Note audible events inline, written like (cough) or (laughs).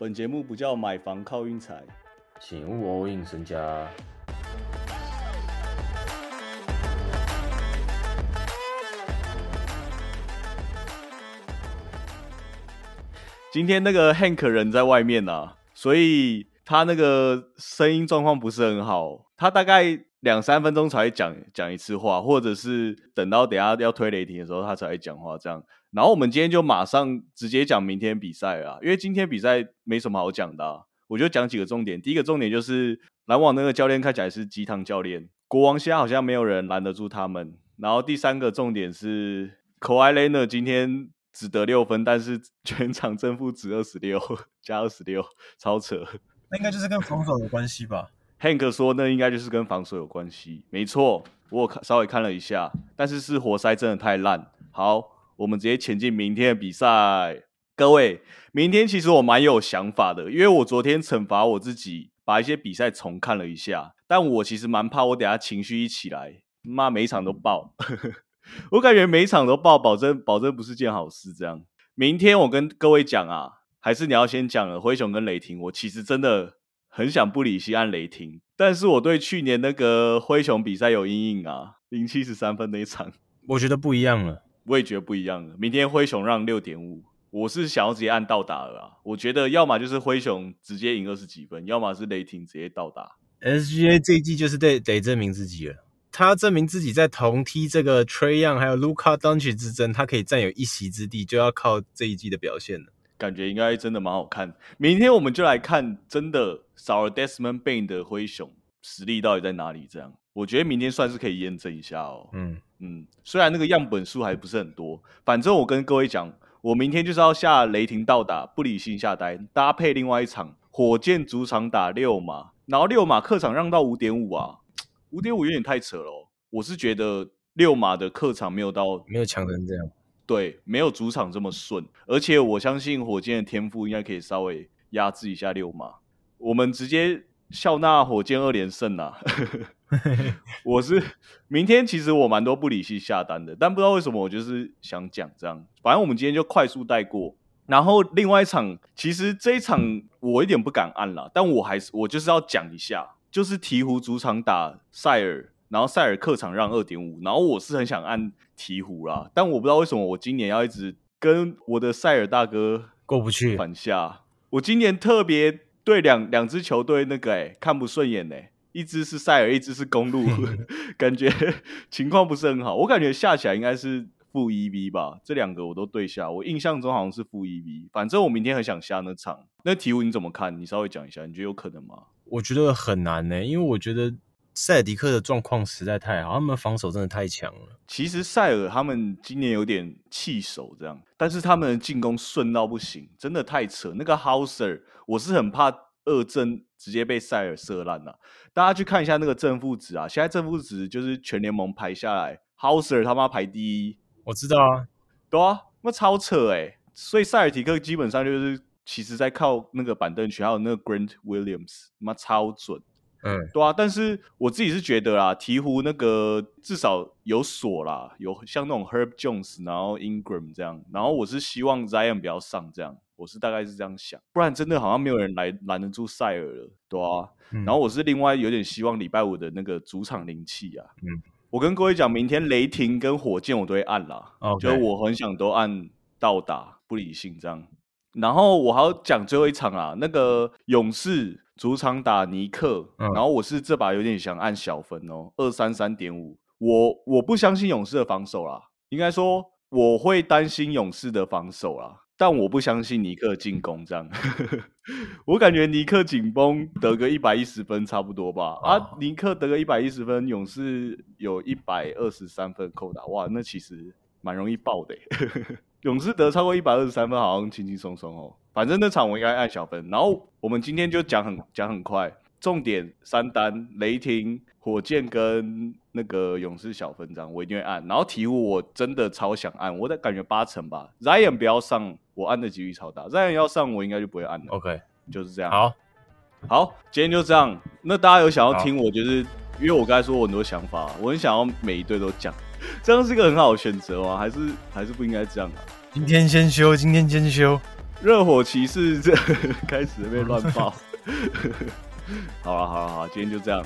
本节目不叫买房靠运财，请勿 all in 身家。今天那个 Hank 人在外面啊、所以他那个声音状况不是很好，他大概两三分钟才会讲讲一次话，或者是等到等下要推雷霆的时候他才会讲话这样。然后我们今天就马上直接讲明天比赛啊，因为今天比赛没什么好讲的啊、我就讲几个重点。第一个重点就是篮网那个教练看起来是鸡汤教练，国王现在好像没有人拦得住他们。然后第三个重点是 k a w i l e n a 今天只得六分，但是全场正负值二十六 (laughs) 加二十六，超扯。那应该就是跟防守有关系吧？Hank 说那应该就是跟防守有关系，没错，我看稍微看了一下，但是是活塞真的太烂。好，我们直接前进明天的比赛。各位，明天其实我蛮有想法的，因为我昨天惩罚我自己，把一些比赛重看了一下，但我其实蛮怕我等下情绪一起来，妈每一场都爆，(laughs) 我感觉每一场都爆，保证保证不是件好事。这样，明天我跟各位讲啊，还是你要先讲了，灰熊跟雷霆，我其实真的很想不理性按雷霆，但是我对去年那个灰熊比赛有阴影啊，零七十三分那一场，(laughs) 我觉得不一样了。我也觉得不一样了。明天灰熊让六点五，我是想要直接按到达了啊。我觉得要么就是灰熊直接赢二十几分，要么是雷霆直接到达。SGA 这一季就是得得证明自己了，他证明自己在同梯这个 Trey Young 还有 Luka Doncic 之争，他可以占有一席之地，就要靠这一季的表现了。感觉应该真的蛮好看。明天我们就来看，真的少了 Desmond Bain 的灰熊实力到底在哪里？这样，我觉得明天算是可以验证一下哦。嗯，嗯，虽然那个样本数还不是很多，反正我跟各位讲，我明天就是要下雷霆到达，不理性下单，搭配另外一场火箭主场打六马，然后六马客场让到五点五啊，五点五有点太扯了哦。我是觉得六马的客场没有到没有强成这样。对，没有主场这么顺，而且我相信火箭的天赋应该可以稍微压制一下六马。我们直接笑纳火箭二连胜啊！(laughs) 我是明天其实我蛮多不理性下单的，但不知道为什么我就是想讲这样。反正我们今天就快速带过。然后另外一场，其实这一场我一点不敢按了，但我还是我就是要讲一下，就是鹈鹕主场打塞尔，然后塞尔客场让二点五，然后我是很想按鹈鹕啦，但我不知道为什么我今年要一直跟我的塞尔大哥过不去，反下。我今年特别对两两支球队那个哎、看不顺眼哎、一支是塞尔，一支是公路，(laughs) 感觉 (laughs) 情况不是很好。我感觉下起来应该是负一 v 吧，这两个我都对下。我印象中好像是负一 v，反正我明天很想下那场。那鹈鹕你怎么看？你稍微讲一下，你觉得有可能吗？我觉得很难呢、因为我觉得塞尔迪克的状况实在太好，他们防守真的太强了。其实塞尔他们今年有点弃守这样，但是他们的进攻顺到不行，真的太扯。那个 Houser，我是很怕二阵直接被塞尔射烂了、大家去看一下那个正负值啊，现在正负值就是全联盟排下来，Houser 他妈排第一，我知道啊，对啊，那超扯哎、所以塞尔迪克基本上就是其实在靠那个板凳区，还有那个 Grant Williams，妈超准。嗯，对啊，但是我自己是觉得啦，鹈鹕那个至少有锁啦，有像那种 Herb Jones，然后 Ingram 这样，然后我是希望 Zion 不要上这样，我是大概是这样想，不然真的好像没有人来拦得住塞尔了，对啊。嗯然后我是另外有点希望礼拜五的那个主场灵气啊，嗯，我跟各位讲，明天雷霆跟火箭我都会按啦就是我很想都按到达，不理性这样。然后我还要讲最后一场啊，那个勇士主场打尼克，嗯然后我是这把有点想按小分哦，二三三点五。我我不相信勇士的防守啦，应该说我会担心勇士的防守啦，但我不相信尼克进攻这样。(laughs) 我感觉尼克紧绷得个一百一十分差不多吧。啊哦，尼克得个一百一十分，勇士有一百二十三分扣打，哇，那其实蛮容易爆的欸。勇士得超过一百二十三分，好像轻轻松松哦。反正那场我应该按小分。然后我们今天就讲很讲很快，重点三单：雷霆、火箭跟那个勇士小分这样，我一定会按。然后鹈鹕我真的超想按，我的感觉八成吧。Zion 不要上，我按的几率超大。Zion 要上，我应该就不会按了。OK，就是这样。好，好，今天就这样。那大家有想要听我，就是因为我刚才说我很多想法，我很想要每一队都讲，(laughs) 这样是个很好的选择啊，还是还是不应该这样啊？今天先修，今天先修。热火骑士这 (laughs) 开始被乱爆。(laughs) 好了好了好，今天就这样。